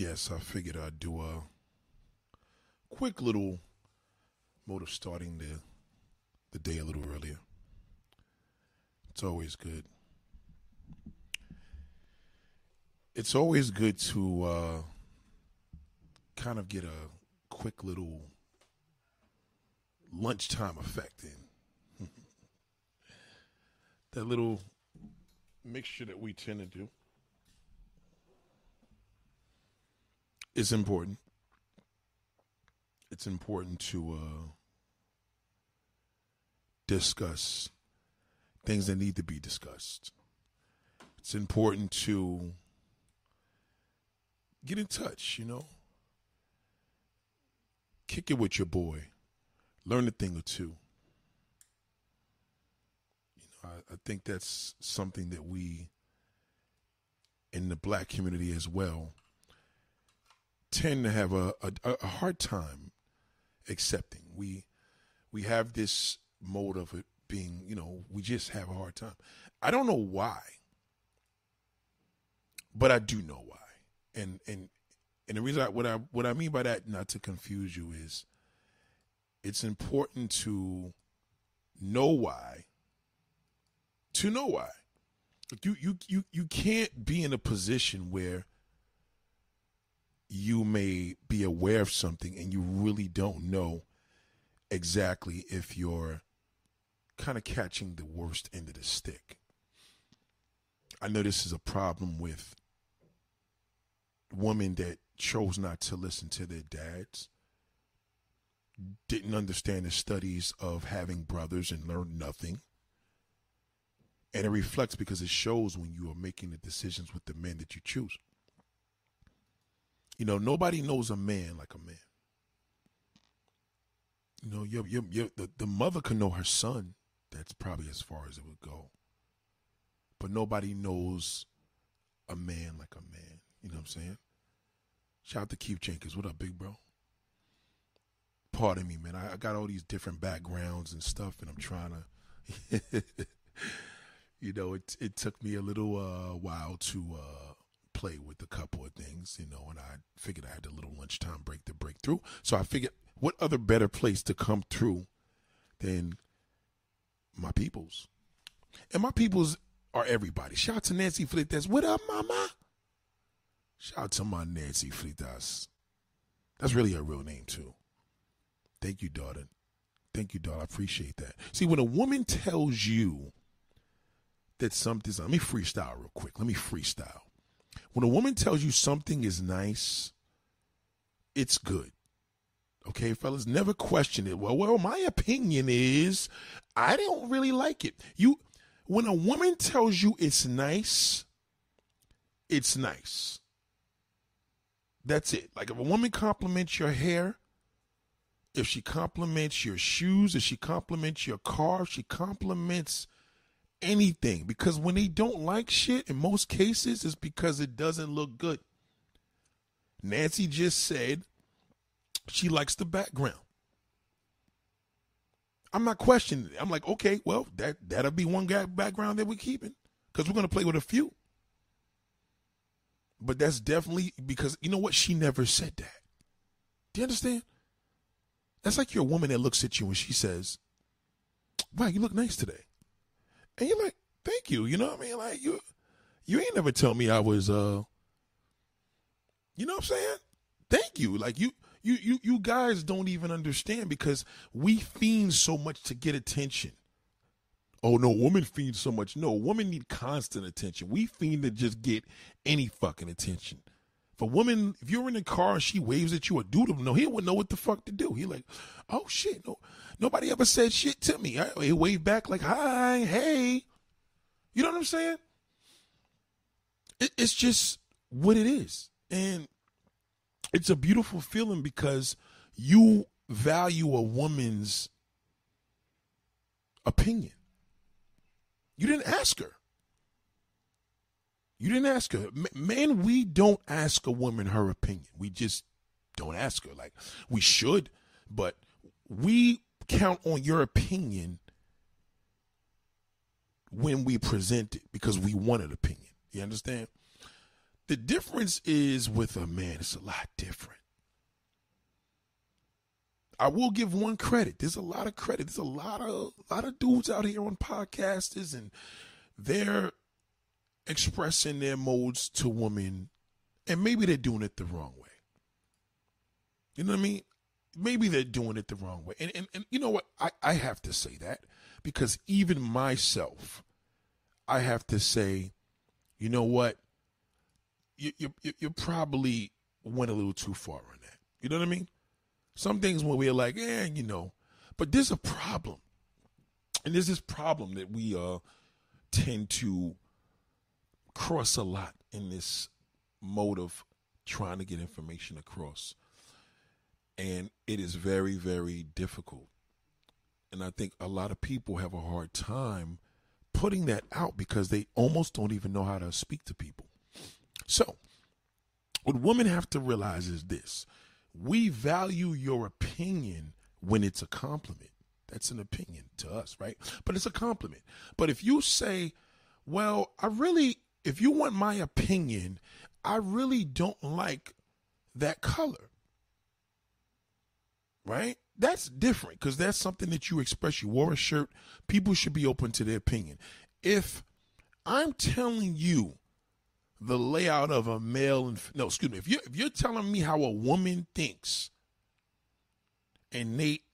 yes, I figured I'd do a quick little mode of starting the the day a little earlier. It's always good. It's always good to uh, kind of get a quick little lunchtime effect in. that little mixture that we tend to do is important. It's important to uh, discuss things that need to be discussed. It's important to get in touch, you know. Kick it with your boy. Learn a thing or two. You know, I, I think that's something that we in the black community as well tend to have a, a, a hard time accepting. We we have this mode of it being, you know, we just have a hard time. I don't know why, but I do know why. And and and the reason I, what I what I mean by that, not to confuse you, is it's important to know why. To know why. You you you you can't be in a position where you may be aware of something and you really don't know exactly if you're kind of catching the worst end of the stick. I know this is a problem with women that chose not to listen to their dads, didn't understand the studies of having brothers and learned nothing. And it reflects because it shows when you are making the decisions with the men that you choose. You know, nobody knows a man like a man. You know, your, your, the, the mother can know her son. That's probably as far as it would go. But nobody knows a man like a man. You know what I'm saying? Shout out to Keith Jenkins. What up, big bro? Pardon me, man. I, I got all these different backgrounds and stuff, and I'm trying to. you know, it it took me a little uh, while to uh, play with a couple of things, you know, and I figured I had a little lunchtime break to break through. So I figured, what other better place to come through than my peoples? And my peoples are everybody. Shout out to Nancy Flitas. What up, mama? Shout out to my Nancy Flitas. That's really her real name, too. Thank you, daughter. Thank you, daughter. I appreciate that. See, when a woman tells you that something's, let me freestyle real quick. Let me freestyle. When a woman tells you something is nice, it's good. Okay, fellas, never question it. Well, well, my opinion is I don't really like it. You when a woman tells you it's nice, it's nice. That's it. Like if a woman compliments your hair, if she compliments your shoes, if she compliments your car, if she compliments anything. Because when they don't like shit, in most cases, it's because it doesn't look good. Nancy just said she likes the background. I'm not questioning it. I'm like, okay, well, that that'll be one guy background that we're keeping because we're gonna play with a few. But that's definitely because you know what? She never said that. Do you understand? That's like your woman that looks at you and she says, "Wow, you look nice today," and you're like, "Thank you." You know what I mean? Like you, you ain't never tell me I was, uh, you know what I'm saying? Thank you. Like you, you, you, you guys don't even understand because we fiend so much to get attention. Oh no, women fiend so much. No, women need constant attention. We fiend to just get any fucking attention. A woman, if you're in a car and she waves at you, a dude will know he wouldn't know what the fuck to do. He like, oh shit, no, nobody ever said shit to me. I, he waved back like, hi, hey. You know what I'm saying? It, it's just what it is, and it's a beautiful feeling because you value a woman's opinion. You didn't ask her. You didn't ask her. Man, we don't ask a woman her opinion. We just don't ask her. Like, we should, but we count on your opinion when we present it because we want an opinion. You understand? The difference is with a man, it's a lot different. I will give one credit. There's a lot of credit. There's a lot of a lot of dudes out here on podcasters and they're expressing their modes to women and maybe they're doing it the wrong way. You know what I mean? Maybe they're doing it the wrong way. And and, and you know what? I, I have to say that because even myself, I have to say, you know what? You you you probably went a little too far on that. You know what I mean? Some things when we're like, eh, you know, but there's a problem. And there's this problem that we uh tend to cross a lot in this mode of trying to get information across. And it is very, very difficult. And I think a lot of people have a hard time putting that out because they almost don't even know how to speak to people. So, what women have to realize is this we value your opinion when it's a compliment. That's an opinion to us, right? But it's a compliment. But if you say, well, I really, if you want my opinion, I really don't like that color, right? That's different because that's something that you express. You wore a shirt. People should be open to their opinion. If I'm telling you the layout of a male and no, excuse me. If you're if you're telling me how a woman thinks, and Nate,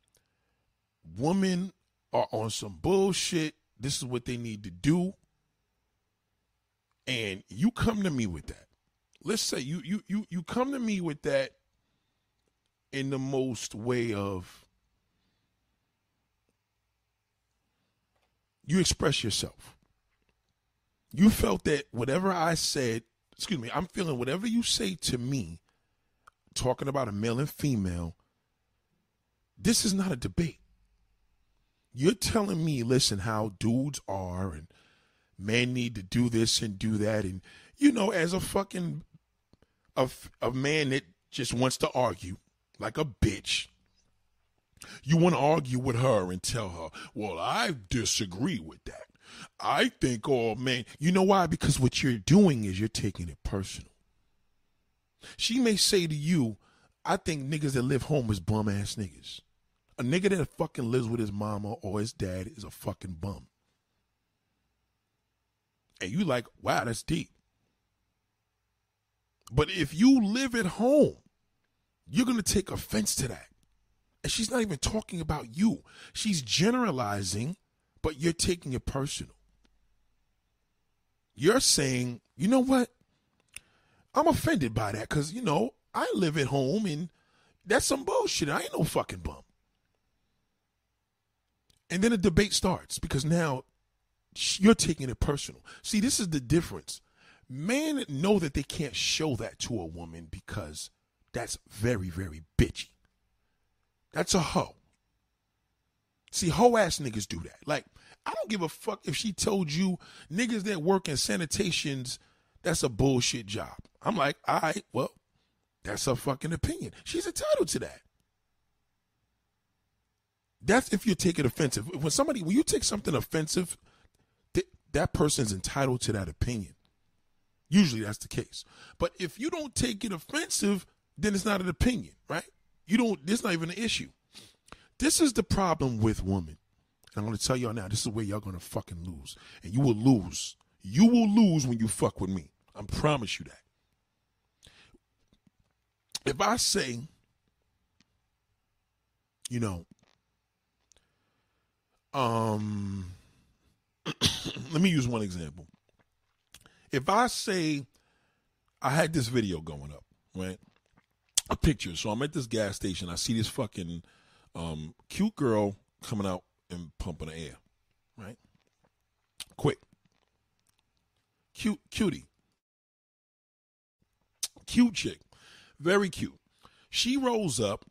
women are on some bullshit. This is what they need to do, and you come to me with that. Let's say you you you you come to me with that in the most way of you express yourself you felt that whatever I said, excuse me, I'm feeling whatever you say to me, talking about a male and female, this is not a debate. You're telling me, listen, how dudes are and men need to do this and do that. And, you know, as a fucking, a, a man that just wants to argue like a bitch, you want to argue with her and tell her, well, I disagree with that. I think, oh man, you know why? Because what you're doing is you're taking it personal. She may say to you, I think niggas that live home is bum ass niggas. A nigga that fucking lives with his mama or his dad is a fucking bum. And you like, wow, that's deep. But if you live at home, you're going to take offense to that. And she's not even talking about you. She's generalizing but you're taking it personal. You're saying, you know what? I'm offended by that because, you know, I live at home and that's some bullshit. I ain't no fucking bum. And then a debate starts because now you're taking it personal. See, this is the difference. Men know that they can't show that to a woman because that's very, very bitchy. That's a hoe. See, hoe ass niggas do that. Like, I don't give a fuck if she told you niggas that work in sanitations, that's a bullshit job. I'm like, all right, well, that's her fucking opinion. She's entitled to that. That's if you take it offensive. When somebody, when you take something offensive, that person's entitled to that opinion. Usually that's the case. But if you don't take it offensive, then it's not an opinion, right? You don't, this not even an issue. This is the problem with women. And I'm going to tell y'all now, this is where y'all going to fucking lose. And you will lose. You will lose when you fuck with me. I promise you that. If I say, you know, um, let me use one example. If I say I had this video going up, right? A picture. So I'm at this gas station. I see this fucking um, cute girl coming out and pumping the air, right? Quick. Cute, cutie. Cute chick. Very cute. She rolls up,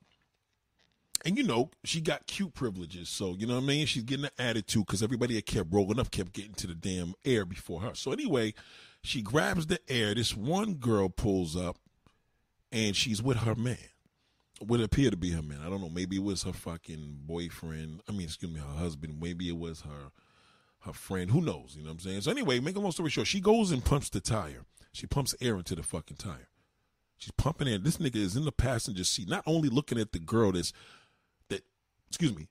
and you know, she got cute privileges. So, you know what I mean? She's getting an attitude because everybody that kept rolling up kept getting to the damn air before her. So, anyway, she grabs the air. This one girl pulls up, and she's with her man would appear to be her man. I don't know. Maybe it was her fucking boyfriend. I mean, excuse me, her husband. Maybe it was her her friend. Who knows? You know what I'm saying? So anyway, make a long story short, she goes and pumps the tire. She pumps air into the fucking tire. She's pumping air. This nigga is in the passenger seat, not only looking at the girl that's that excuse me,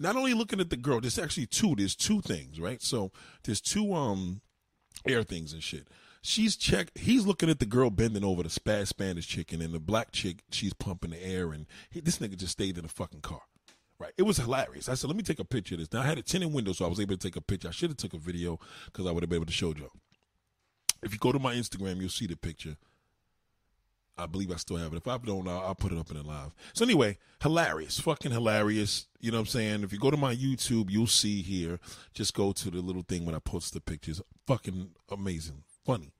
not only looking at the girl, there's actually two. There's two things, right? So there's two um air things and shit. She's check. He's looking at the girl bending over the spaz Spanish chicken, and the black chick. She's pumping the air, and he, this nigga just stayed in the fucking car. Right, it was hilarious. I said, "Let me take a picture of this." Now I had a tinted window, so I was able to take a picture. I should have took a video because I would have been able to show you. If you go to my Instagram, you'll see the picture. I believe I still have it. If I don't, I'll, I'll put it up in the live. So anyway, hilarious, fucking hilarious. You know what I'm saying? If you go to my YouTube, you'll see here. Just go to the little thing when I post the pictures. Fucking amazing, funny.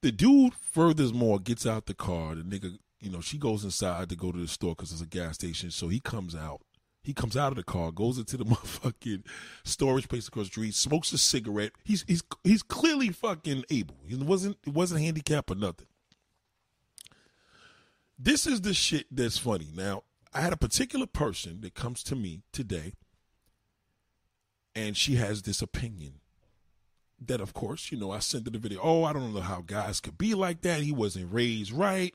The dude, furthermore, gets out the car. The nigga, you know, she goes inside to go to the store because it's a gas station. So he comes out. He comes out of the car, goes into the motherfucking storage place across the street, smokes a cigarette. He's he's he's clearly fucking able. He wasn't it wasn't handicapped or nothing. This is the shit that's funny. Now, I had a particular person that comes to me today, and she has this opinion that, of course, you know, I sent her the video. Oh, I don't know how guys could be like that. He wasn't raised right.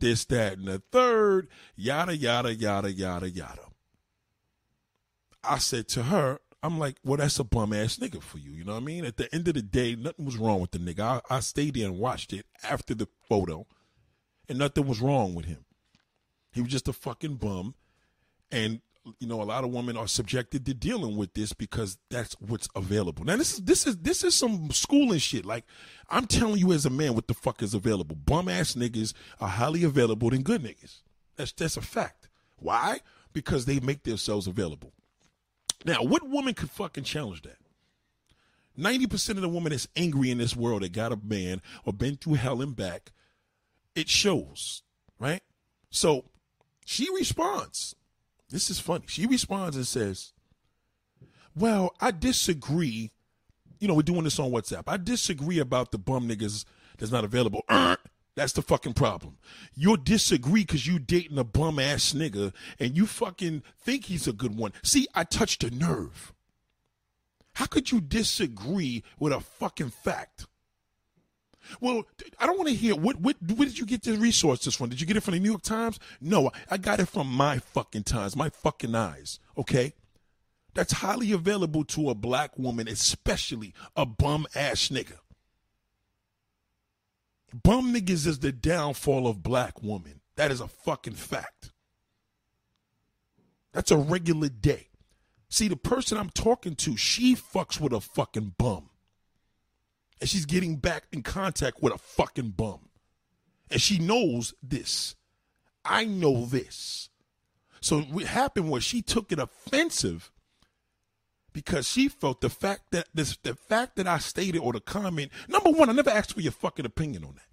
This, that, and the third. Yada, yada, yada, yada, yada. I said to her, I'm like, well, that's a bum ass nigga for you. You know what I mean? At the end of the day, nothing was wrong with the nigga. I, I stayed there and watched it after the photo and nothing was wrong with him. He was just a fucking bum. And you know, a lot of women are subjected to dealing with this because that's what's available. Now, this is this is this is some schooling shit. Like, I'm telling you as a man, what the fuck is available? Bum ass niggas are highly available than good niggas. That's that's a fact. Why? Because they make themselves available. Now, what woman could fucking challenge that? 90% of the women that's angry in this world that got a man or been through hell and back it shows, right? So she responds. This is funny. She responds and says, Well, I disagree. You know, we're doing this on WhatsApp. I disagree about the bum niggas that's not available. That's the fucking problem. You'll disagree because you dating a bum ass nigga and you fucking think he's a good one. See, I touched a nerve. How could you disagree with a fucking fact? Well, I don't want to hear what what where did you get the resources from? Did you get it from the New York Times? No, I got it from my fucking times, my fucking eyes. Okay, that's highly available to a black woman, especially a bum ass nigga. Bum niggas is the downfall of black women. That is a fucking fact. That's a regular day. See, the person I'm talking to, she fucks with a fucking bum and she's getting back in contact with a fucking bum. And she knows this. I know this. So what happened was she took it offensive because she felt the fact that this the fact that I stated or the comment, number one, I never asked for your fucking opinion on that.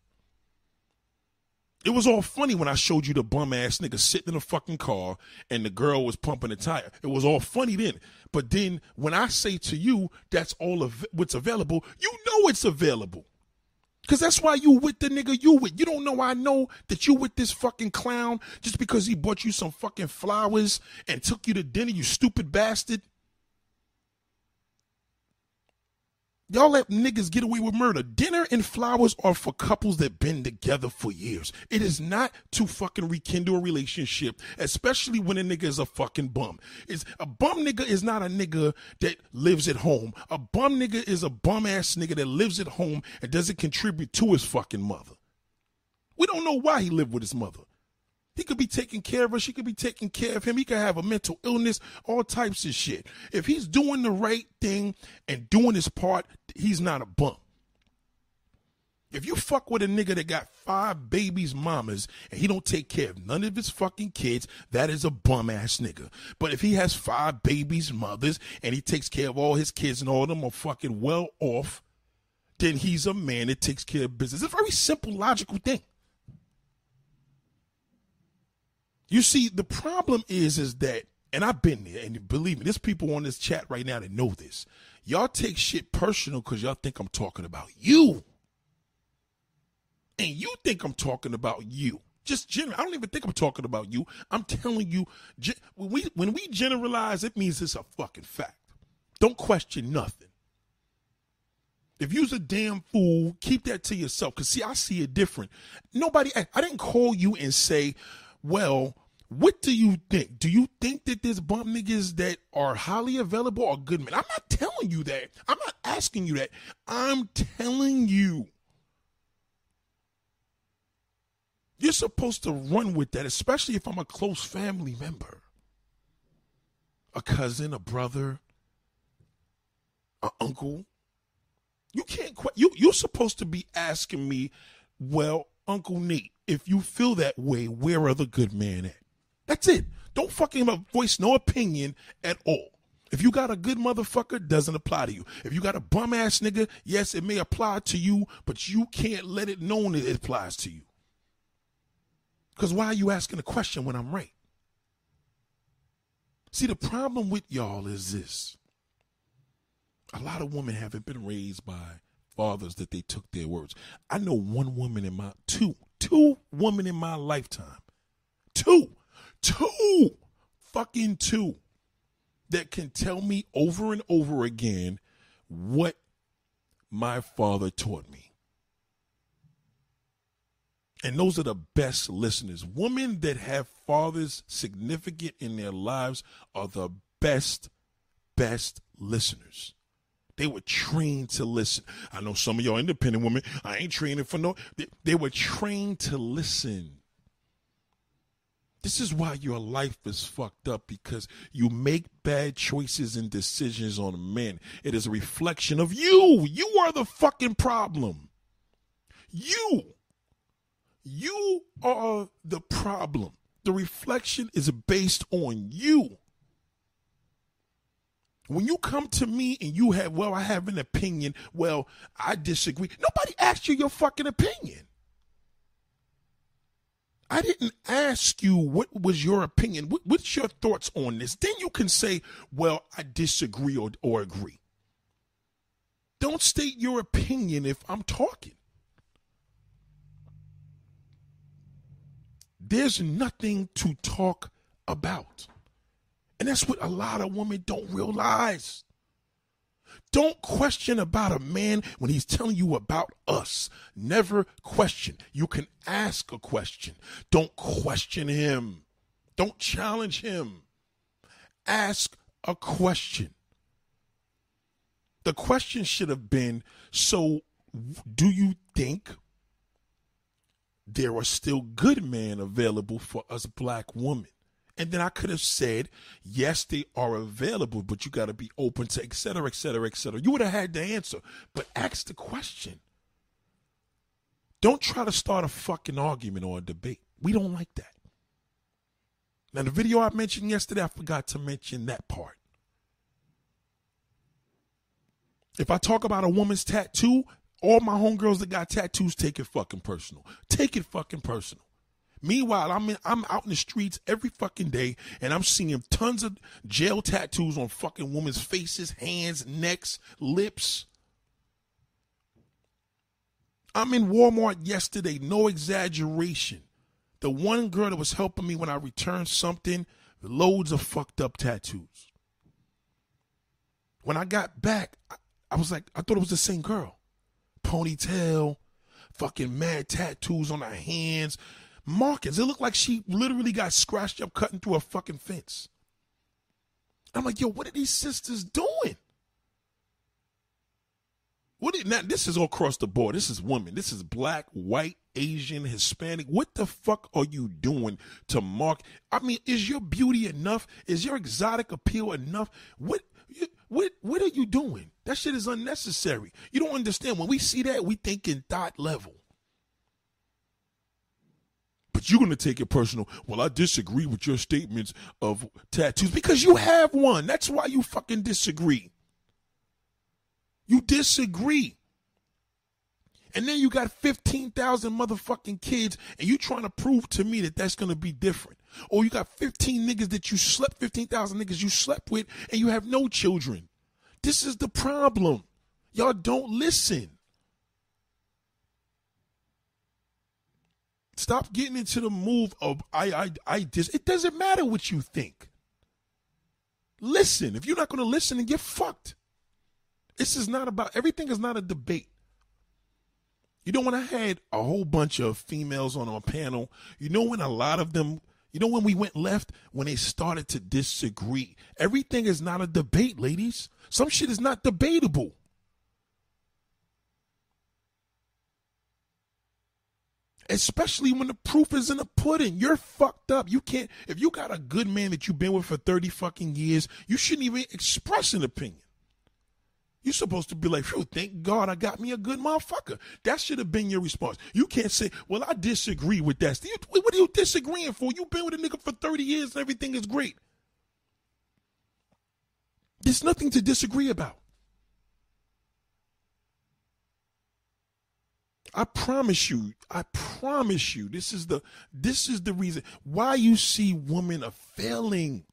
It was all funny when I showed you the bum ass nigga sitting in a fucking car and the girl was pumping the tire. It was all funny then. But then when I say to you that's all of what's available, you know it's available. Cause that's why you with the nigga you with. You don't know I know that you with this fucking clown just because he bought you some fucking flowers and took you to dinner, you stupid bastard. Y'all let niggas get away with murder. Dinner and flowers are for couples that been together for years. It is not to fucking rekindle a relationship, especially when a nigga is a fucking bum. It's a bum nigga is not a nigga that lives at home. A bum nigga is a bum ass nigga that lives at home and doesn't contribute to his fucking mother. We don't know why he lived with his mother. He could be taking care of her. She could be taking care of him. He could have a mental illness, all types of shit. If he's doing the right thing and doing his part, he's not a bum. If you fuck with a nigga that got five babies mamas and he don't take care of none of his fucking kids, that is a bum ass nigga. But if he has five babies mothers and he takes care of all his kids and all of them are fucking well off, then he's a man that takes care of business. It's a very simple, logical thing. You see, the problem is, is that, and I've been there, and believe me, there's people on this chat right now that know this. Y'all take shit personal because y'all think I'm talking about you. And you think I'm talking about you. Just general. I don't even think I'm talking about you. I'm telling you, when we when we generalize, it means it's a fucking fact. Don't question nothing. If you's a damn fool, keep that to yourself. Cause see, I see it different. Nobody, I didn't call you and say, well, what do you think? Do you think that there's bump niggas that are highly available or good men? I'm not telling you that. I'm not asking you that. I'm telling you. You're supposed to run with that, especially if I'm a close family member. A cousin, a brother, an uncle. You can't. You, you're supposed to be asking me, well, Uncle Nate, if you feel that way, where are the good men at? That's it. Don't fucking voice no opinion at all. If you got a good motherfucker, doesn't apply to you. If you got a bum ass nigga, yes, it may apply to you, but you can't let it known that it applies to you. Because why are you asking a question when I'm right? See, the problem with y'all is this. A lot of women haven't been raised by fathers that they took their words. I know one woman in my two, two women in my lifetime. Two two, fucking two, that can tell me over and over again what my father taught me. And those are the best listeners. Women that have fathers significant in their lives are the best, best listeners. They were trained to listen. I know some of y'all independent women, I ain't training for no, they, they were trained to listen. This is why your life is fucked up because you make bad choices and decisions on men. It is a reflection of you. You are the fucking problem. You. You are the problem. The reflection is based on you. When you come to me and you have, well, I have an opinion, well, I disagree. Nobody asked you your fucking opinion. I didn't ask you what was your opinion. What, what's your thoughts on this? Then you can say, well, I disagree or, or agree. Don't state your opinion if I'm talking. There's nothing to talk about. And that's what a lot of women don't realize. Don't question about a man when he's telling you about us. Never question. You can ask a question. Don't question him. Don't challenge him. Ask a question. The question should have been so, do you think there are still good men available for us black women? And then I could have said, yes, they are available, but you got to be open to et cetera, et cetera, et cetera. You would have had the answer, but ask the question. Don't try to start a fucking argument or a debate. We don't like that. Now, the video I mentioned yesterday, I forgot to mention that part. If I talk about a woman's tattoo, all my homegirls that got tattoos take it fucking personal. Take it fucking personal. Meanwhile, I'm in, I'm out in the streets every fucking day, and I'm seeing tons of jail tattoos on fucking women's faces, hands, necks, lips. I'm in Walmart yesterday, no exaggeration. The one girl that was helping me when I returned something, loads of fucked up tattoos. When I got back, I, I was like, I thought it was the same girl. Ponytail, fucking mad tattoos on her hands, markings. It looked like she literally got scratched up cutting through a fucking fence. I'm like, yo, what are these sisters doing? What is, now this is all across the board. This is women. This is black, white, Asian, Hispanic. What the fuck are you doing to mark? I mean, is your beauty enough? Is your exotic appeal enough? What what what are you doing? That shit is unnecessary. You don't understand. When we see that, we think in thought level. But you're going to take it personal. Well, I disagree with your statements of tattoos because you have one. That's why you fucking disagree. You disagree. And then you got 15,000 motherfucking kids and you trying to prove to me that that's going to be different. Or you got 15 niggas that you slept, 15,000 niggas you slept with and you have no children. This is the problem. Y'all don't listen. Stop getting into the move of I I I just it doesn't matter what you think. Listen. If you're not gonna listen, then get fucked. This is not about everything is not a debate. You know when I had a whole bunch of females on a panel, you know when a lot of them you know when we went left when they started to disagree. Everything is not a debate, ladies. Some shit is not debatable. Especially when the proof is in the pudding. You're fucked up. You can't, if you got a good man that you've been with for 30 fucking years, you shouldn't even express an opinion. You're supposed to be like, phew, thank God I got me a good motherfucker. That should have been your response. You can't say, well, I disagree with that. What are you disagreeing for? You've been with a nigga for 30 years and everything is great. There's nothing to disagree about. I promise you, I promise you, this is the this is the reason why you see women are failing.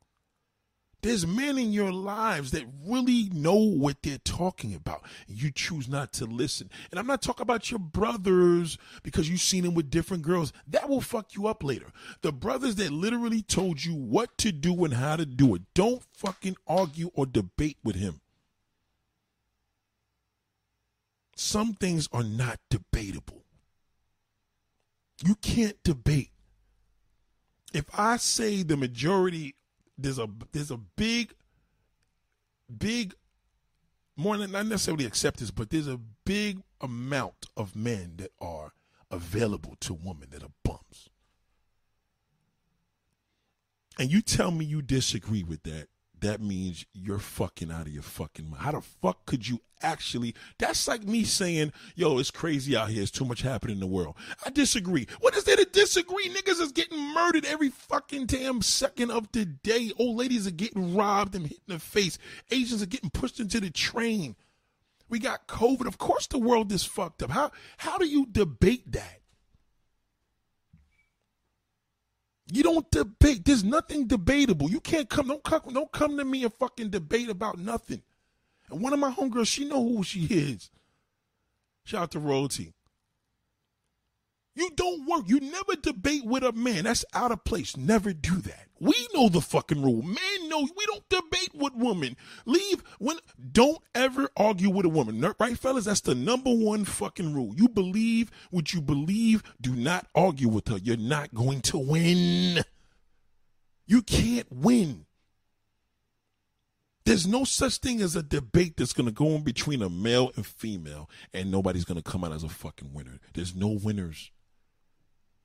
There's men in your lives that really know what they're talking about. You choose not to listen. And I'm not talking about your brothers because you've seen them with different girls. That will fuck you up later. The brothers that literally told you what to do and how to do it. Don't fucking argue or debate with him. Some things are not debatable. You can't debate. If I say the majority, there's a there's a big, big, more than not necessarily acceptance, but there's a big amount of men that are available to women that are bums. And you tell me you disagree with that, that means you're fucking out of your fucking mind. How the fuck could you actually? That's like me saying, yo, it's crazy out here. It's too much happening in the world. I disagree. What is there to disagree? Niggas is getting murdered every fucking damn second of the day. Old ladies are getting robbed and hit in the face. Asians are getting pushed into the train. We got COVID. Of course the world is fucked up. How how do you debate that? You don't debate. There's nothing debatable. You can't come. Don't come. Don't come to me and fucking debate about nothing. And one of my homegirls, she know who she is. Shout out to royalty. You don't work. You never debate with a man. That's out of place. Never do that. We know the fucking rule. Men know we don't debate with women. Leave when don't ever argue with a woman. Right, fellas? That's the number one fucking rule. You believe what you believe. Do not argue with her. You're not going to win. You can't win. There's no such thing as a debate that's going to go in between a male and female, and nobody's going to come out as a fucking winner. There's no winners.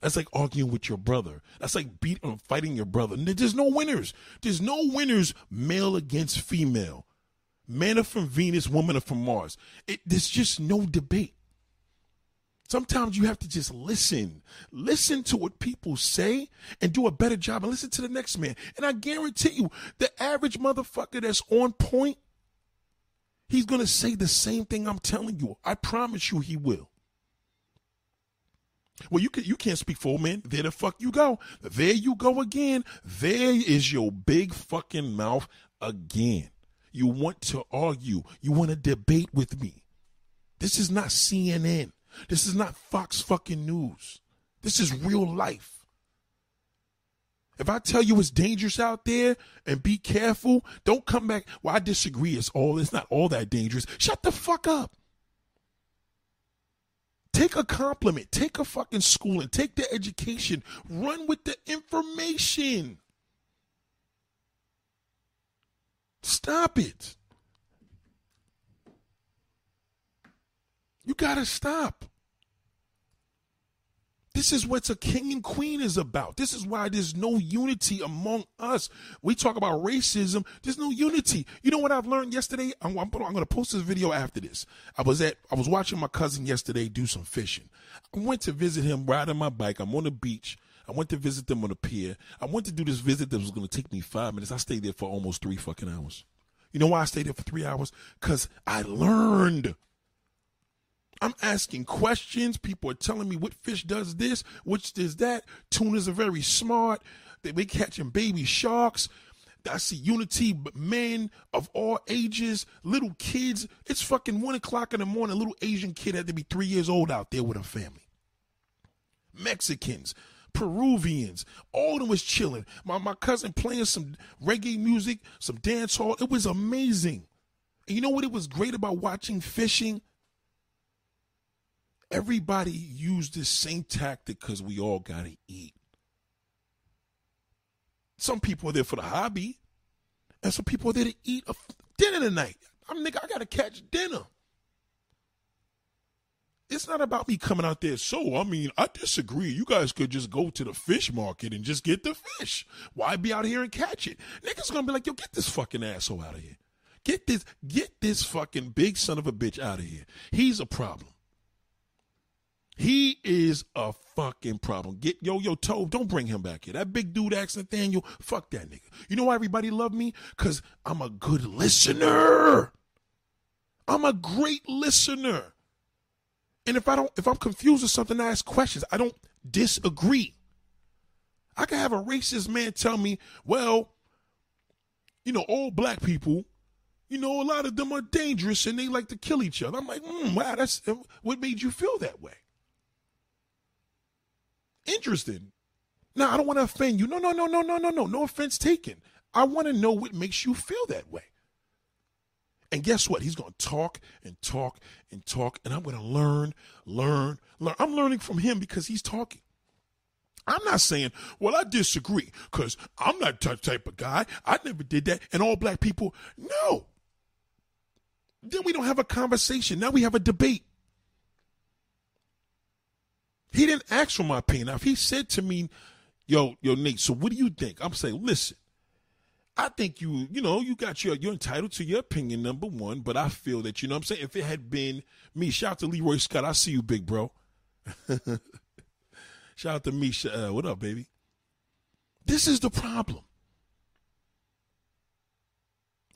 That's like arguing with your brother. That's like beating or um, fighting your brother. There's no winners. There's no winners male against female. Men are from Venus, women are from Mars. It, there's just no debate. Sometimes you have to just listen. Listen to what people say and do a better job and listen to the next man. And I guarantee you, the average motherfucker that's on point, he's going to say the same thing I'm telling you. I promise you he will. Well, you can you can't speak for men. There the fuck you go. There you go again. There is your big fucking mouth again. You want to argue. You want to debate with me. This is not CNN. This is not Fox fucking news. This is real life. If I tell you it's dangerous out there and be careful, don't come back. Well, I disagree. It's all it's not all that dangerous. Shut the fuck up. Take a compliment, take a fucking schooling, take the education, run with the information. Stop it. You got to stop. This is what a king and queen is about. This is why there's no unity among us. We talk about racism. There's no unity. You know what I've learned yesterday? I'm, I'm, I'm going to post this video after this. I was at, I was watching my cousin yesterday do some fishing. I went to visit him riding my bike. I'm on the beach. I went to visit them on the pier. I went to do this visit that was going to take me five minutes. I stayed there for almost three fucking hours. You know why I stayed there for three hours? Because I learned. I'm asking questions. People are telling me what fish does this, which does that. Tunas are very smart. They be catching baby sharks. I see unity, but men of all ages, little kids. It's fucking one o'clock in the morning. A little Asian kid had to be three years old out there with a family. Mexicans, Peruvians, all of them was chilling. My my cousin playing some reggae music, some dance hall. It was amazing. And you know what it was great about watching fishing? Everybody used this same tactic because we all got to eat. Some people are there for the hobby, and some people are there to eat a dinner tonight. I'm nigga, I gotta catch dinner. It's not about me coming out there. So, I mean, I disagree. You guys could just go to the fish market and just get the fish. Why be out here and catch it? Niggas gonna be like, yo, get this fucking asshole out of here. Get this, get this fucking big son of a bitch out of here. He's a problem. He is a fucking problem. Get yo yo Tove, don't bring him back here. That big dude asked Nathaniel, fuck that nigga. You know why everybody love me? Cause I'm a good listener. I'm a great listener. And if I don't, if I'm confused with something, I ask questions. I don't disagree. I can have a racist man tell me, well, you know, all black people, you know, a lot of them are dangerous and they like to kill each other. I'm like, mm, wow, that's what made you feel that way interested. Now, I don't want to offend you. No, no, no, no, no, no, no. No offense taken. I want to know what makes you feel that way. And guess what? He's going to talk and talk and talk, and I'm going to learn, learn, learn. I'm learning from him because he's talking. I'm not saying, well, I disagree because I'm not that type of guy. I never did that. And all black people, no. Then we don't have a conversation. Now we have a debate. He didn't ask for my opinion. Now, if he said to me, yo, yo, Nate, so what do you think? I'm saying, listen, I think you, you know, you got your, you're entitled to your opinion, number one, but I feel that, you know what I'm saying? If it had been me, shout out to Leroy Scott. I see you, big bro. shout out to me. Uh, what up, baby? This is the problem.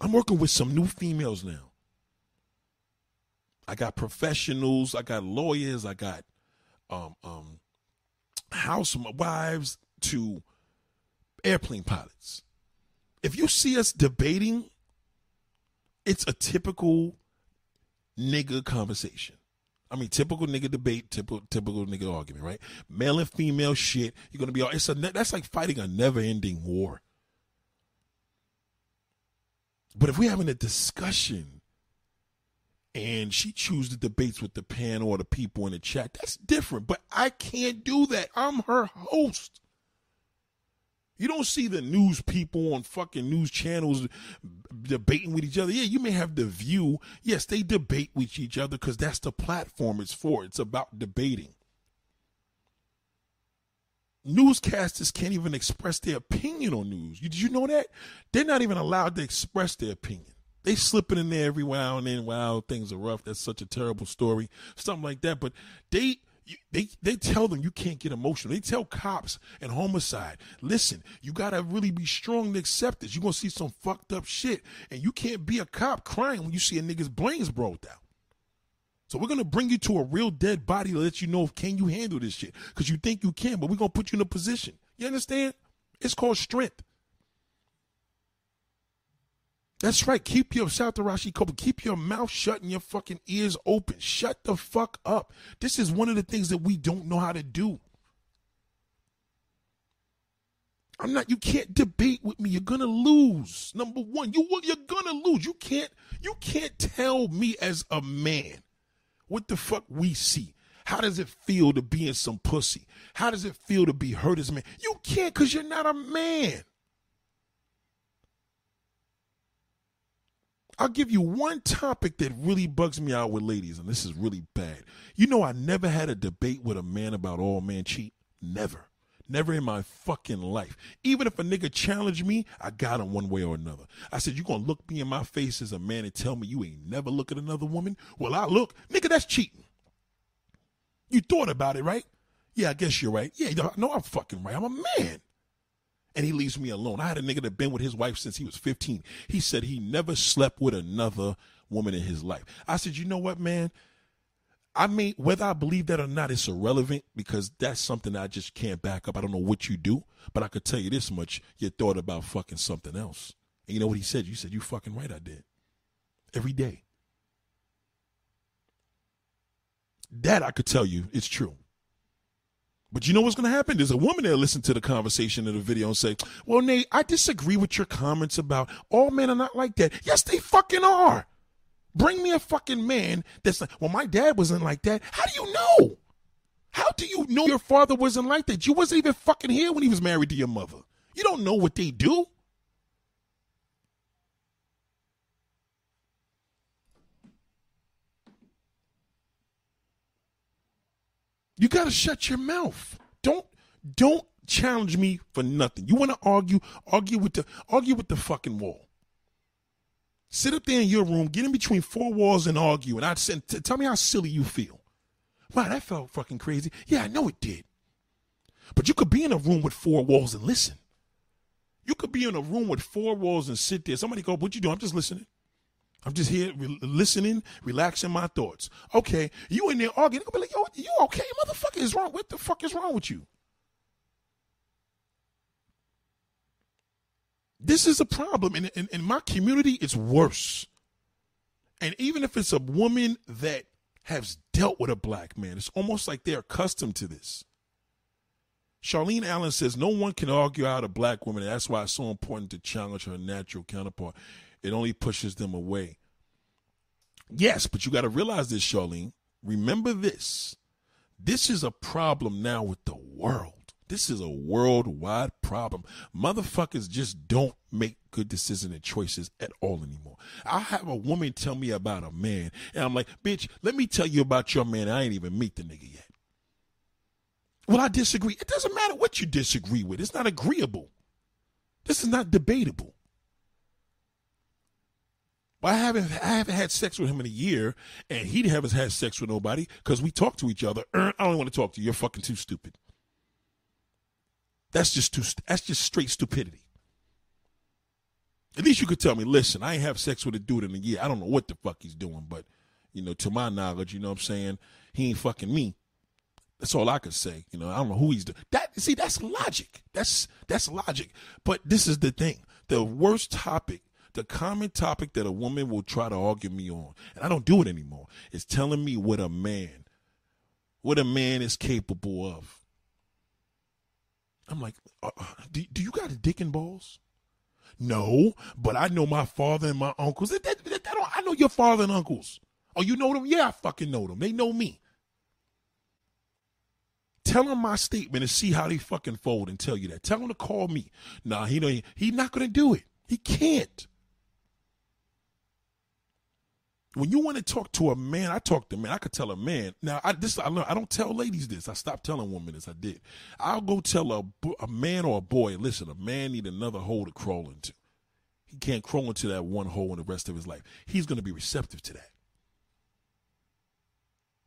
I'm working with some new females now. I got professionals, I got lawyers, I got um, um, housewives to airplane pilots. If you see us debating, it's a typical nigga conversation. I mean, typical nigga debate, typical typical nigga argument, right? Male and female shit. You're gonna be all. It's a that's like fighting a never-ending war. But if we're having a discussion and she chooses the debates with the panel or the people in the chat. That's different, but I can't do that. I'm her host. You don't see the news people on fucking news channels debating with each other. Yeah, you may have the view. Yes, they debate with each other because that's the platform it's for. It's about debating. Newscasters can't even express their opinion on news. Did you know that? They're not even allowed to express their opinion. They slipping in there every now and then. Wow, things are rough. That's such a terrible story. Something like that. But they they they tell them you can't get emotional. They tell cops and homicide, listen, you gotta really be strong to accept this. You're gonna see some fucked up shit, and you can't be a cop crying when you see a nigga's brains broke out. So we're gonna bring you to a real dead body to let you know if can you handle this shit because you think you can, but we're gonna put you in a position. You understand? It's called strength. That's right. Keep your shout to Rashi. Keep your mouth shut and your fucking ears open. Shut the fuck up. This is one of the things that we don't know how to do. I'm not. You can't debate with me. You're gonna lose. Number one, you you're gonna lose. You can't. You can't tell me as a man what the fuck we see. How does it feel to be in some pussy? How does it feel to be hurt as a man? You can't because you're not a man. I'll give you one topic that really bugs me out with ladies, and this is really bad. You know, I never had a debate with a man about all men cheat. Never. Never in my fucking life. Even if a nigga challenged me, I got him one way or another. I said, You gonna look me in my face as a man and tell me you ain't never look at another woman? Well, I look. Nigga, that's cheating. You thought about it, right? Yeah, I guess you're right. Yeah, no, I'm fucking right. I'm a man and he leaves me alone. I had a nigga that been with his wife since he was 15. He said he never slept with another woman in his life. I said, you know what, man? I mean, whether I believe that or not, it's irrelevant because that's something I just can't back up. I don't know what you do, but I could tell you this much: you thought about fucking something else. And you know what he said? You said you fucking right. I did every day. That I could tell you, it's true. But you know what's going to happen? There's a woman that listen to the conversation in the video and say, "Well, Nate, I disagree with your comments about all men are not like that." Yes, they fucking are. Bring me a fucking man that's like, well, my dad wasn't like that. How do you know? How do you know your father wasn't like that? You wasn't even fucking here when he was married to your mother. You don't know what they do. You got to shut your mouth. Don't don't challenge me for nothing. You want to argue? Argue with the argue with the fucking wall. Sit up there in your room, get in between four walls and argue. And I said, tell me how silly you feel. Wow, that felt fucking crazy. Yeah, I know it did. But you could be in a room with four walls and listen. You could be in a room with four walls and sit there. Somebody go, what you doing? I'm just listening. I'm just here re- listening, relaxing my thoughts. Okay, you in there arguing. They'll be like, yo, you okay, motherfucker? Is wrong? What the fuck is wrong with you? This is a problem. In, in, in my community, it's worse. And even if it's a woman that has dealt with a black man, it's almost like they're accustomed to this. Charlene Allen says no one can argue out a black woman. And that's why it's so important to challenge her natural counterpart. It only pushes them away. Yes, but you got to realize this, Charlene. Remember this. This is a problem now with the world. This is a worldwide problem. Motherfuckers just don't make good decisions and choices at all anymore. I have a woman tell me about a man, and I'm like, bitch, let me tell you about your man. I ain't even meet the nigga yet. Well, I disagree. It doesn't matter what you disagree with. It's not agreeable. This is not debatable. I haven't I haven't had sex with him in a year, and he haven't had sex with nobody because we talk to each other. I don't want to talk to you. You're fucking too stupid. That's just too. That's just straight stupidity. At least you could tell me, listen, I ain't have sex with a dude in a year. I don't know what the fuck he's doing, but you know, to my knowledge, you know what I'm saying, he ain't fucking me. That's all I could say. You know, I don't know who he's. That see, that's logic. That's that's logic. But this is the thing. The worst topic, the common topic that a woman will try to argue me on, and I don't do it anymore, is telling me what a man, what a man is capable of. I'm like, uh, uh, do, do you got a dick and balls? No, but I know my father and my uncles. That, that, that, I know your father and uncles. Oh, you know them? Yeah, I fucking know them. They know me. Tell them my statement and see how they fucking fold and tell you that. Tell them to call me. Nah, he know he not gonna do it. He can't. When you want to talk to a man, I talk to a man. I could tell a man. Now, I this I learned. I don't tell ladies this. I stopped telling women this. I did. I'll go tell a a man or a boy. Listen, a man need another hole to crawl into. He can't crawl into that one hole in the rest of his life. He's going to be receptive to that.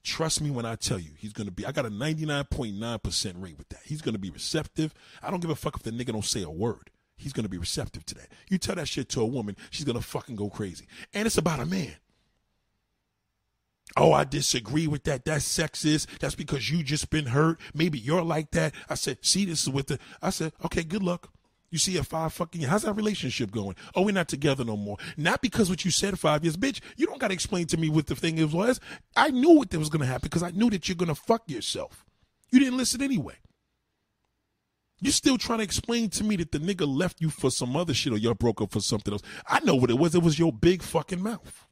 Trust me when I tell you, he's going to be. I got a 99.9% rate with that. He's going to be receptive. I don't give a fuck if the nigga don't say a word. He's going to be receptive to that. You tell that shit to a woman, she's going to fucking go crazy. And it's about a man. Oh, I disagree with that. That's sexist. That's because you just been hurt. Maybe you're like that. I said, see, this is with the. I said, okay, good luck. You see a five fucking How's that relationship going? Oh, we're not together no more. Not because what you said five years, bitch. You don't got to explain to me what the thing is was. I knew what that was going to happen because I knew that you're going to fuck yourself. You didn't listen anyway. You still trying to explain to me that the nigga left you for some other shit or y'all broke up for something else. I know what it was. It was your big fucking mouth.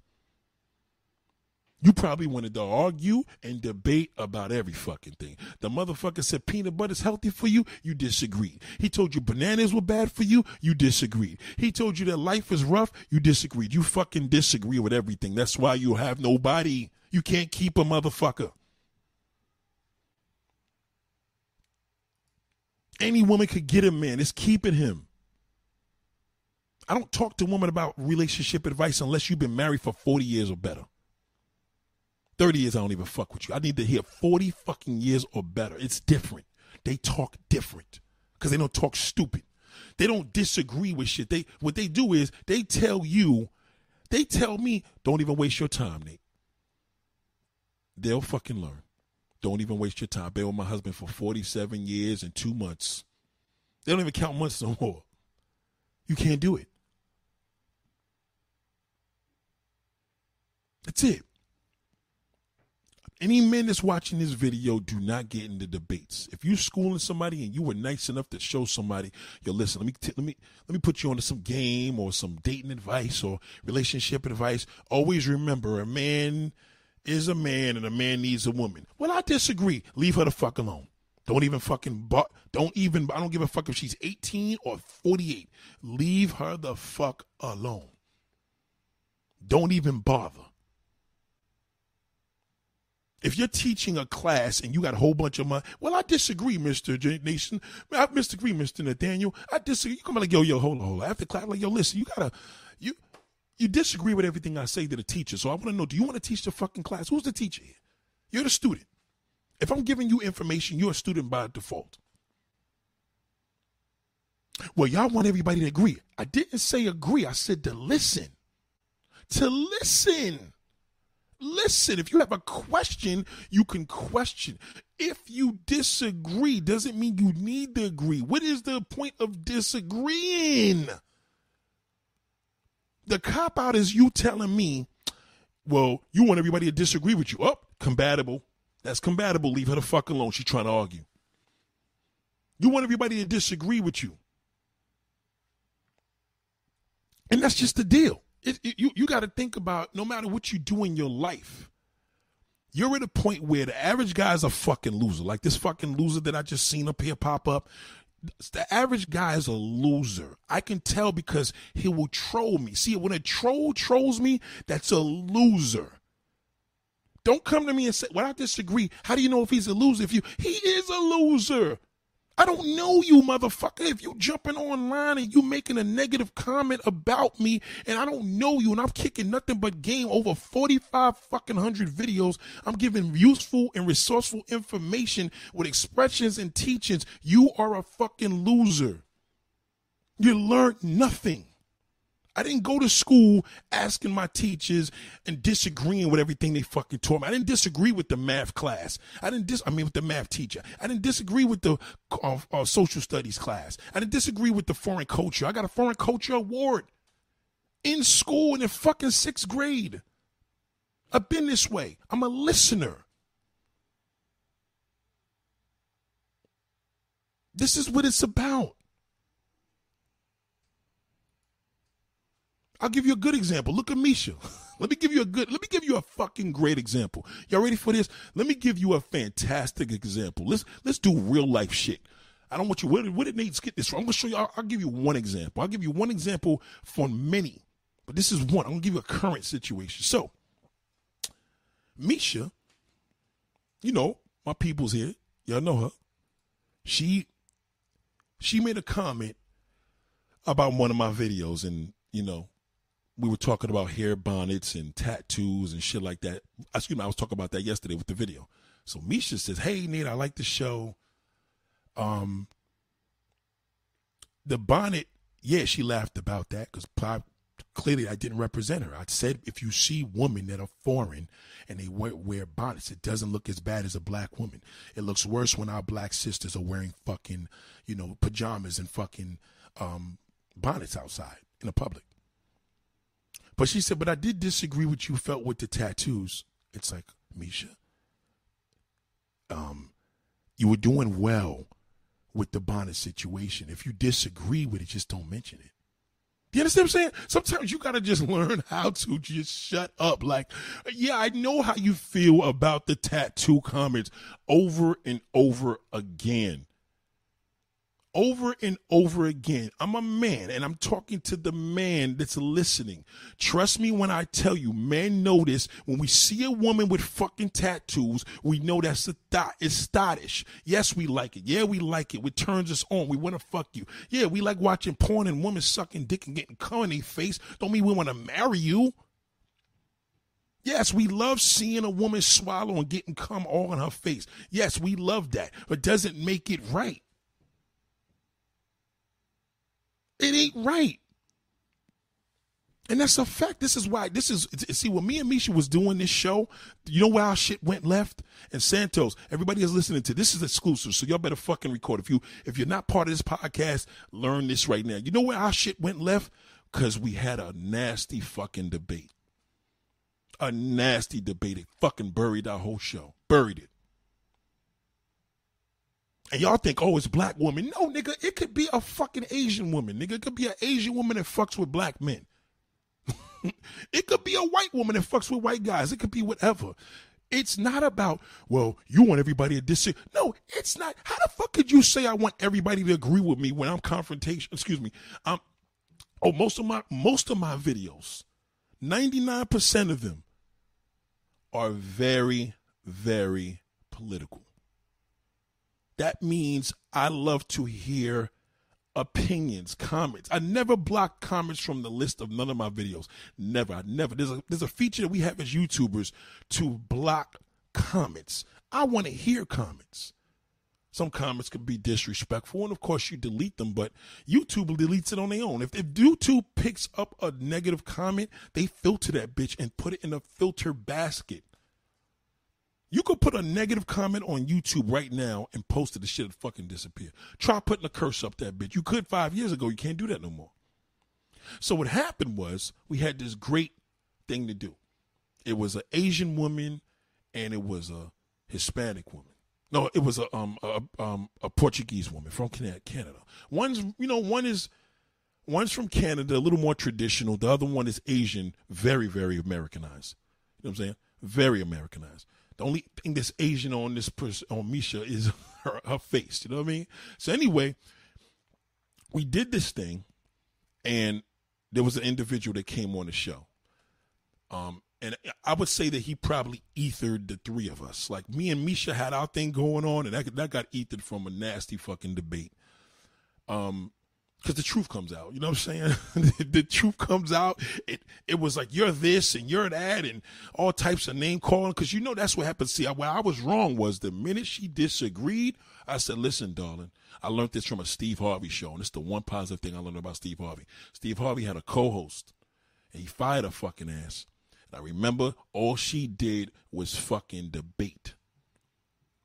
You probably wanted to argue and debate about every fucking thing. The motherfucker said peanut butter is healthy for you. You disagreed. He told you bananas were bad for you. You disagreed. He told you that life is rough. You disagreed. You fucking disagree with everything. That's why you have nobody. You can't keep a motherfucker. Any woman could get a man. It's keeping him. I don't talk to women about relationship advice unless you've been married for 40 years or better. 30 years, I don't even fuck with you. I need to hear 40 fucking years or better. It's different. They talk different because they don't talk stupid. They don't disagree with shit. They what they do is they tell you, they tell me, don't even waste your time, Nate. They'll fucking learn. Don't even waste your time. I've Been with my husband for 47 years and two months. They don't even count months no more. You can't do it. That's it. Any men that's watching this video do not get into debates. If you're schooling somebody and you were nice enough to show somebody, yo, listen, let me t- let me let me put you onto some game or some dating advice or relationship advice. Always remember, a man is a man and a man needs a woman. Well, I disagree. Leave her the fuck alone. Don't even fucking but don't even I don't give a fuck if she's 18 or 48. Leave her the fuck alone. Don't even bother. If you're teaching a class and you got a whole bunch of money, well, I disagree, Mr. Nation. I disagree, Mr. Nathaniel. I disagree. You come like, yo, yo, hold on, hold on. After class, like, yo, listen, you gotta, you, you disagree with everything I say to the teacher. So I want to know, do you want to teach the fucking class? Who's the teacher here? You're the student. If I'm giving you information, you're a student by default. Well, y'all want everybody to agree. I didn't say agree. I said to listen. To listen. Listen, if you have a question, you can question. If you disagree, doesn't mean you need to agree. What is the point of disagreeing? The cop out is you telling me, well, you want everybody to disagree with you. Up, oh, compatible. That's compatible. Leave her the fuck alone. She's trying to argue. You want everybody to disagree with you. And that's just the deal. It, you you got to think about no matter what you do in your life, you're at a point where the average guy is a fucking loser. Like this fucking loser that I just seen up here pop up. The average guy is a loser. I can tell because he will troll me. See, when a troll trolls me, that's a loser. Don't come to me and say, well, I disagree. How do you know if he's a loser? If you, he is a loser. I don't know you, motherfucker. If you jumping online and you making a negative comment about me and I don't know you and I'm kicking nothing but game over 45 fucking hundred videos, I'm giving useful and resourceful information with expressions and teachings. You are a fucking loser. You learned nothing. I didn't go to school asking my teachers and disagreeing with everything they fucking taught me. I didn't disagree with the math class. I didn't dis. I mean, with the math teacher. I didn't disagree with the uh, uh, social studies class. I didn't disagree with the foreign culture. I got a foreign culture award in school in the fucking sixth grade. I've been this way. I'm a listener. This is what it's about. I'll give you a good example. Look at Misha. Let me give you a good, let me give you a fucking great example. Y'all ready for this? Let me give you a fantastic example. Let's let's do real life shit. I don't want you, where, where did Nate get this from? I'm gonna show you, I'll, I'll give you one example. I'll give you one example for many, but this is one. I'm gonna give you a current situation. So, Misha, you know, my people's here. Y'all know her. She she made a comment about one of my videos and you know we were talking about hair bonnets and tattoos and shit like that. Excuse me, I was talking about that yesterday with the video. So Misha says, "Hey Nate, I like the show. Um, the bonnet, yeah, she laughed about that because clearly I didn't represent her. I said if you see women that are foreign and they wear, bonnets, it doesn't look as bad as a black woman. It looks worse when our black sisters are wearing fucking, you know, pajamas and fucking um, bonnets outside in the public. But she said, but I did disagree with you felt with the tattoos. It's like, Misha, um, you were doing well with the bonnet situation. If you disagree with it, just don't mention it. You understand what I'm saying? Sometimes you gotta just learn how to just shut up. Like, yeah, I know how you feel about the tattoo comments over and over again over and over again. I'm a man and I'm talking to the man that's listening. Trust me when I tell you, men notice when we see a woman with fucking tattoos, we know that's a. It's stylish. Yes, we like it. Yeah, we like it. It turns us on. We want to fuck you. Yeah, we like watching porn and women sucking dick and getting cum in their face. Don't mean we want to marry you. Yes, we love seeing a woman swallow and getting cum all in her face. Yes, we love that, but doesn't make it right. It ain't right. And that's a fact. This is why this is see when me and Misha was doing this show, you know where our shit went left? And Santos, everybody is listening to this is exclusive, so y'all better fucking record. If you if you're not part of this podcast, learn this right now. You know where our shit went left? Cause we had a nasty fucking debate. A nasty debate. It fucking buried our whole show. Buried it. And y'all think, oh, it's black woman. No, nigga, it could be a fucking Asian woman. Nigga, it could be an Asian woman that fucks with black men. it could be a white woman that fucks with white guys. It could be whatever. It's not about, well, you want everybody to disagree. No, it's not. How the fuck could you say I want everybody to agree with me when I'm confrontation? Excuse me. Um, oh, most of my most of my videos, 99% of them are very, very political. That means I love to hear opinions, comments. I never block comments from the list of none of my videos. Never. I never. There's a there's a feature that we have as YouTubers to block comments. I want to hear comments. Some comments could be disrespectful, and of course you delete them, but YouTube deletes it on their own. If, if YouTube picks up a negative comment, they filter that bitch and put it in a filter basket. You could put a negative comment on YouTube right now and post it, the shit would fucking disappear. Try putting a curse up that bitch. You could five years ago. You can't do that no more. So what happened was we had this great thing to do. It was an Asian woman and it was a Hispanic woman. No, it was a um a, um a Portuguese woman from Canada. One's you know one is one's from Canada, a little more traditional. The other one is Asian, very very Americanized. You know what I'm saying? Very Americanized. The only thing that's Asian on this person on Misha is her, her face. You know what I mean? So anyway, we did this thing, and there was an individual that came on the show. Um, and I would say that he probably ethered the three of us. Like me and Misha had our thing going on, and that that got ethered from a nasty fucking debate. Um, because the truth comes out. You know what I'm saying? the truth comes out. It it was like you're this and you're that and all types of name calling. Because you know that's what happened. See, where I was wrong was the minute she disagreed, I said, "Listen, darling, I learned this from a Steve Harvey show, and it's the one positive thing I learned about Steve Harvey. Steve Harvey had a co-host, and he fired a fucking ass. And I remember all she did was fucking debate.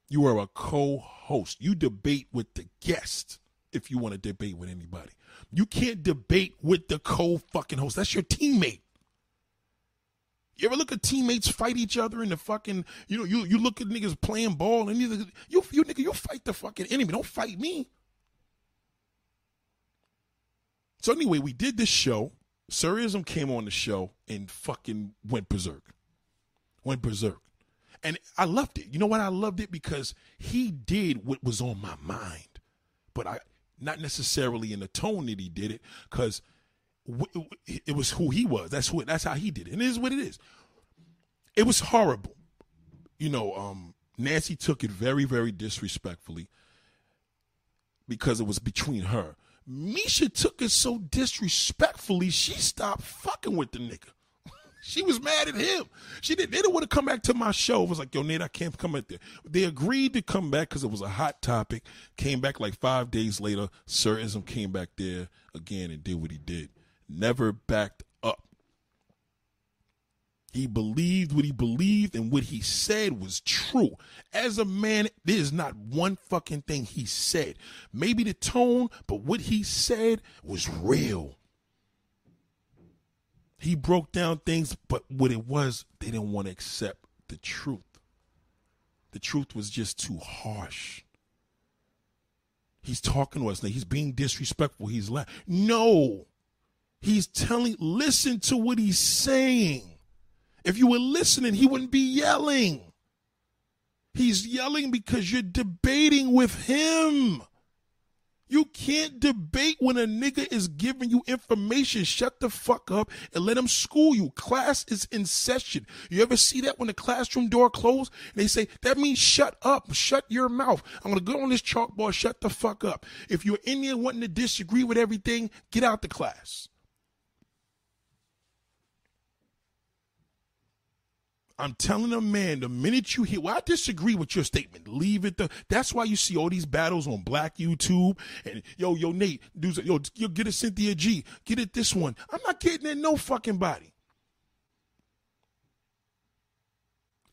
You are a co-host. You debate with the guest." If you want to debate with anybody. You can't debate with the co fucking host. That's your teammate. You ever look at teammates fight each other in the fucking, you know, you, you look at niggas playing ball and you, you, you nigga, you fight the fucking enemy. Don't fight me. So anyway, we did this show. Surism came on the show and fucking went berserk. Went berserk. And I loved it. You know what? I loved it because he did what was on my mind. But I not necessarily in the tone that he did it, because it was who he was. That's who. That's how he did it, and it is what it is. It was horrible. You know, um, Nancy took it very, very disrespectfully because it was between her. Misha took it so disrespectfully, she stopped fucking with the nigga. She was mad at him. She didn't. They didn't want to come back to my show. It was like, yo, Nate, I can't come back there. They agreed to come back because it was a hot topic. Came back like five days later. Sir Ism came back there again and did what he did. Never backed up. He believed what he believed, and what he said was true. As a man, there is not one fucking thing he said. Maybe the tone, but what he said was real. He broke down things, but what it was, they didn't want to accept the truth. The truth was just too harsh. He's talking to us now. He's being disrespectful. He's like, no. He's telling, listen to what he's saying. If you were listening, he wouldn't be yelling. He's yelling because you're debating with him. You can't debate when a nigga is giving you information. Shut the fuck up and let him school you. Class is in session. You ever see that when the classroom door closed and they say, that means shut up, shut your mouth. I'm to go on this chalkboard, shut the fuck up. If you're in there wanting to disagree with everything, get out the class. I'm telling a man, the minute you hear, well, I disagree with your statement. Leave it. The, that's why you see all these battles on Black YouTube. And yo, yo, Nate, dudes, yo, yo, get it, Cynthia G, get it, this one. I'm not getting in no fucking body.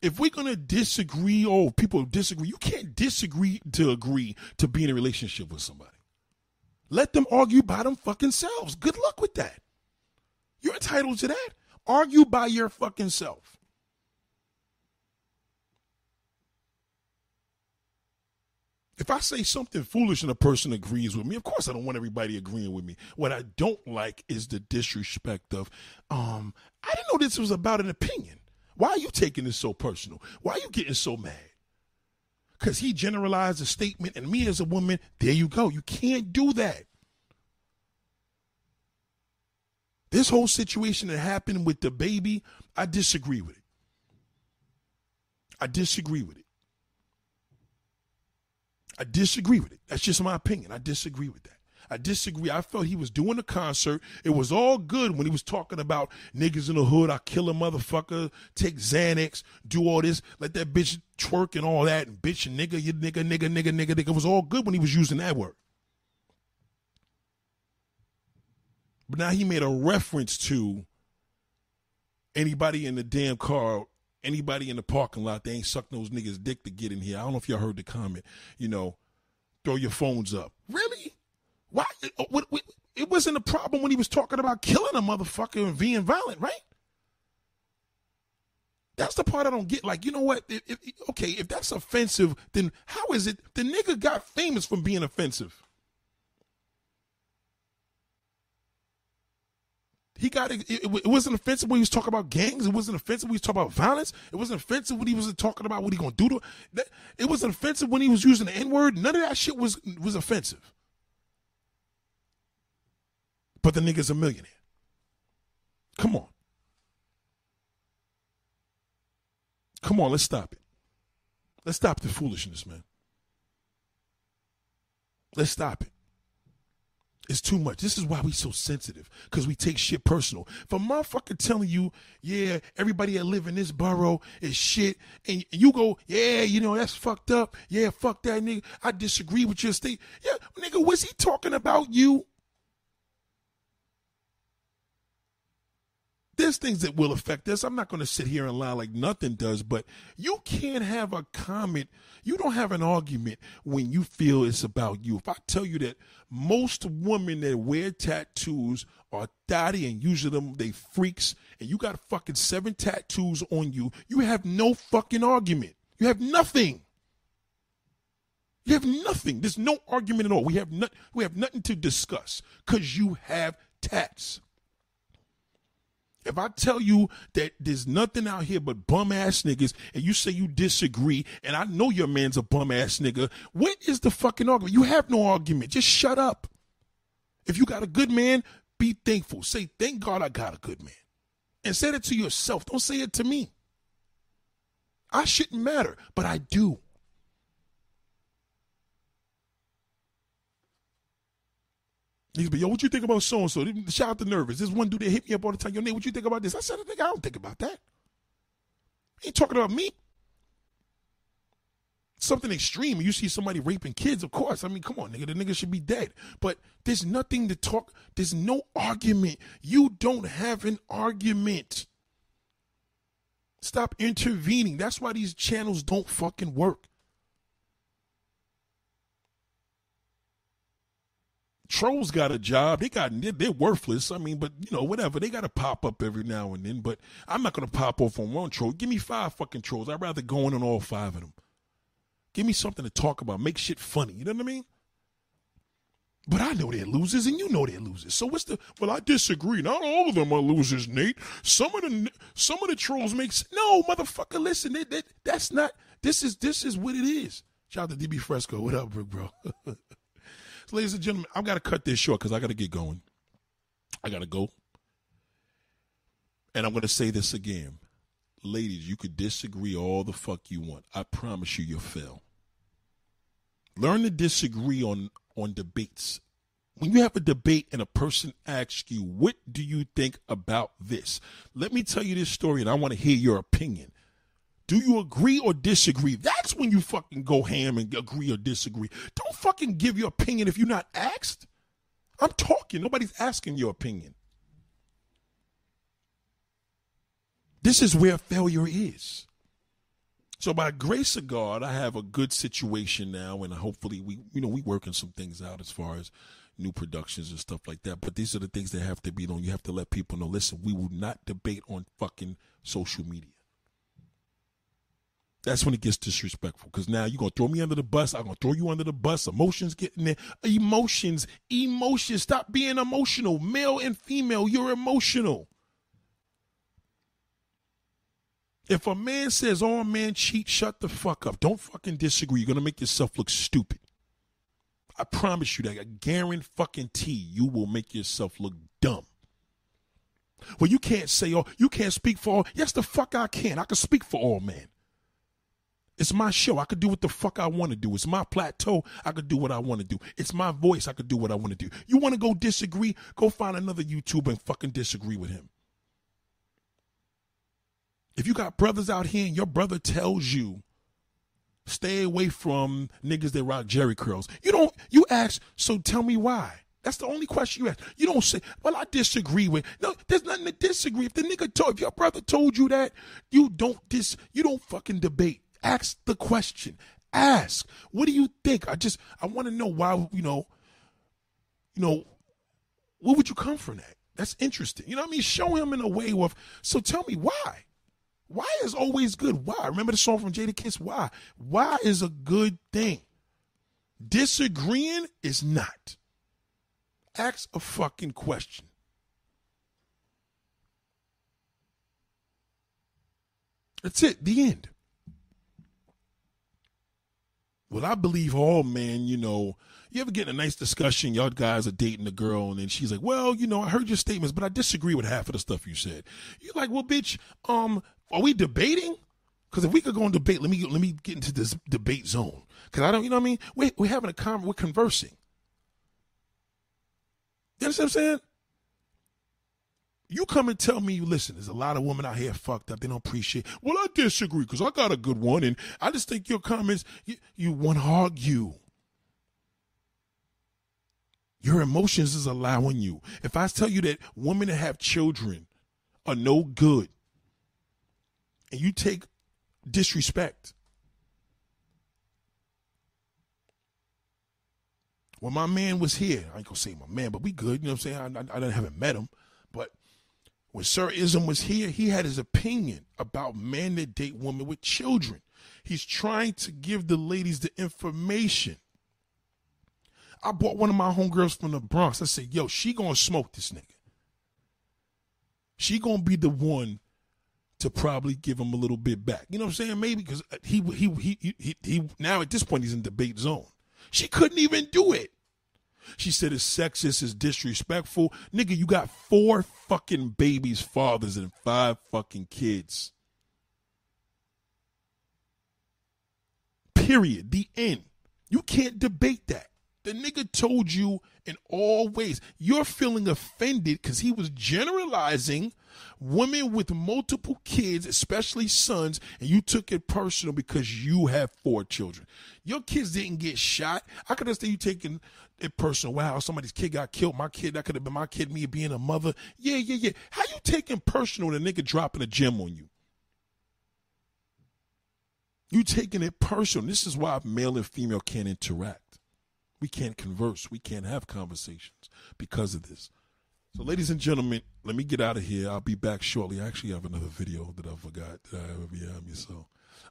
If we're gonna disagree, oh, people disagree. You can't disagree to agree to be in a relationship with somebody. Let them argue by them fucking selves. Good luck with that. You're entitled to that. Argue by your fucking self. If I say something foolish and a person agrees with me, of course I don't want everybody agreeing with me. What I don't like is the disrespect of, um, I didn't know this was about an opinion. Why are you taking this so personal? Why are you getting so mad? Because he generalized a statement, and me as a woman, there you go. You can't do that. This whole situation that happened with the baby, I disagree with it. I disagree with it. I disagree with it. That's just my opinion. I disagree with that. I disagree. I felt he was doing a concert. It was all good when he was talking about niggas in the hood. I kill a motherfucker, take Xanax, do all this, let that bitch twerk and all that, and bitch nigga, you nigga, nigga, nigga, nigga, nigga. It was all good when he was using that word. But now he made a reference to anybody in the damn car anybody in the parking lot, they ain't sucking those niggas' dick to get in here. I don't know if y'all heard the comment. You know, throw your phones up. Really? Why? Oh, what, it wasn't a problem when he was talking about killing a motherfucker and being violent, right? That's the part I don't get. Like, you know what? If, if, okay, if that's offensive, then how is it the nigga got famous from being offensive? He got it, it, wasn't offensive when he was talking about gangs. It wasn't offensive when he was talking about violence. It wasn't offensive when he was talking about what he gonna do to. That, it wasn't offensive when he was using the N word. None of that shit was was offensive. But the nigga's a millionaire. Come on. Come on, let's stop it. Let's stop the foolishness, man. Let's stop it. It's too much. This is why we so sensitive, because we take shit personal. If a motherfucker telling you, yeah, everybody that live in this borough is shit, and you go, yeah, you know, that's fucked up. Yeah, fuck that nigga. I disagree with your state. Yeah, nigga, was he talking about you? There's things that will affect us. I'm not going to sit here and lie like nothing does, but you can't have a comment. You don't have an argument when you feel it's about you. If I tell you that most women that wear tattoos are daddy and usually them they freaks, and you got fucking seven tattoos on you, you have no fucking argument. You have nothing. You have nothing. There's no argument at all. We have not, we have nothing to discuss because you have tats. If I tell you that there's nothing out here but bum ass niggas and you say you disagree and I know your man's a bum ass nigga, what is the fucking argument? You have no argument. Just shut up. If you got a good man, be thankful. Say, thank God I got a good man. And say it to yourself. Don't say it to me. I shouldn't matter, but I do. He's yo, what you think about so and so? Shout out to Nervous. This one dude that hit me up all the time. Yo, Nate, what you think about this? I said, I don't think about that. He ain't talking about me. Something extreme. You see somebody raping kids, of course. I mean, come on, nigga. The nigga should be dead. But there's nothing to talk. There's no argument. You don't have an argument. Stop intervening. That's why these channels don't fucking work. Trolls got a job. They got they're worthless. I mean, but you know, whatever. They got to pop up every now and then. But I'm not gonna pop off on one troll. Give me five fucking trolls. I'd rather go in on all five of them. Give me something to talk about. Make shit funny. You know what I mean? But I know they're losers, and you know they're losers. So what's the? Well, I disagree. Not all of them are losers, Nate. Some of the some of the trolls make no motherfucker. Listen, they, that's not. This is this is what it is. Shout out to DB Fresco. What up, bro? ladies and gentlemen, I've got to cut this short because I got to get going. I got to go. And I'm going to say this again. Ladies, you could disagree all the fuck you want. I promise you, you'll fail. Learn to disagree on, on debates. When you have a debate and a person asks you, What do you think about this? Let me tell you this story and I want to hear your opinion. Do you agree or disagree? That's when you fucking go ham and agree or disagree. Don't fucking give your opinion if you're not asked. I'm talking. Nobody's asking your opinion. This is where failure is. So by grace of God, I have a good situation now, and hopefully we, you know, we working some things out as far as new productions and stuff like that. But these are the things that have to be done. You have to let people know. Listen, we will not debate on fucking social media. That's when it gets disrespectful because now you're gonna throw me under the bus. I'm gonna throw you under the bus. Emotions getting there. Emotions, emotions. Stop being emotional. Male and female, you're emotional. If a man says oh, all men cheat, shut the fuck up. Don't fucking disagree. You're gonna make yourself look stupid. I promise you that. I guarantee you will make yourself look dumb. Well, you can't say all. You can't speak for all. Yes, the fuck I can. I can speak for all men. It's my show. I could do what the fuck I want to do. It's my plateau. I could do what I want to do. It's my voice. I could do what I want to do. You want to go disagree? Go find another YouTuber and fucking disagree with him. If you got brothers out here and your brother tells you stay away from niggas that rock jerry curls, you don't you ask, so tell me why. That's the only question you ask. You don't say, well, I disagree with. No, there's nothing to disagree. If the nigga told, if your brother told you that, you don't dis, you don't fucking debate. Ask the question. Ask. What do you think? I just, I want to know why, you know, you know, where would you come from that? That's interesting. You know what I mean? Show him in a way of, so tell me why. Why is always good? Why? Remember the song from Jadakiss? Why? Why is a good thing? Disagreeing is not. Ask a fucking question. That's it. The end. Well, I believe all men, you know, you ever get in a nice discussion, y'all guys are dating a girl, and then she's like, Well, you know, I heard your statements, but I disagree with half of the stuff you said. You're like, Well, bitch, um, are we debating? Because if we could go on debate, let me let me get into this debate zone. Because I don't, you know what I mean? We we're having a con, we're conversing. You understand what I'm saying? You come and tell me, you listen, there's a lot of women out here fucked up. They don't appreciate. Well, I disagree because I got a good one, and I just think your comments, you, you want to argue. Your emotions is allowing you. If I tell you that women that have children are no good, and you take disrespect, When my man was here, I ain't gonna say my man, but we good. You know what I'm saying? I, I, I haven't met him, but when Sir Ism was here, he had his opinion about men that date women with children. He's trying to give the ladies the information. I bought one of my homegirls from the Bronx. I said, yo, she gonna smoke this nigga. She gonna be the one to probably give him a little bit back. You know what I'm saying? Maybe because he, he he he he he now at this point he's in debate zone. She couldn't even do it. She said it's sexist, it's disrespectful. Nigga, you got four fucking babies' fathers and five fucking kids. Period. The end. You can't debate that. The nigga told you in all ways. You're feeling offended because he was generalizing women with multiple kids, especially sons, and you took it personal because you have four children. Your kids didn't get shot. I could understand you taking personal. Wow, somebody's kid got killed. My kid, that could have been my kid, me being a mother. Yeah, yeah, yeah. How you taking personal the nigga dropping a gem on you? You taking it personal. This is why male and female can't interact. We can't converse. We can't have conversations because of this. So, ladies and gentlemen, let me get out of here. I'll be back shortly. I actually have another video that I forgot that I have behind me. So,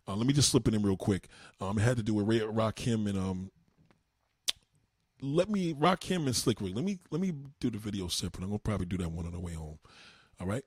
uh, let me just slip it in real quick. Um, it had to do with Ray Rakim and um. Let me Rakim and Slick Rick. Let me let me do the video separate. I'm gonna probably do that one on the way home. All right.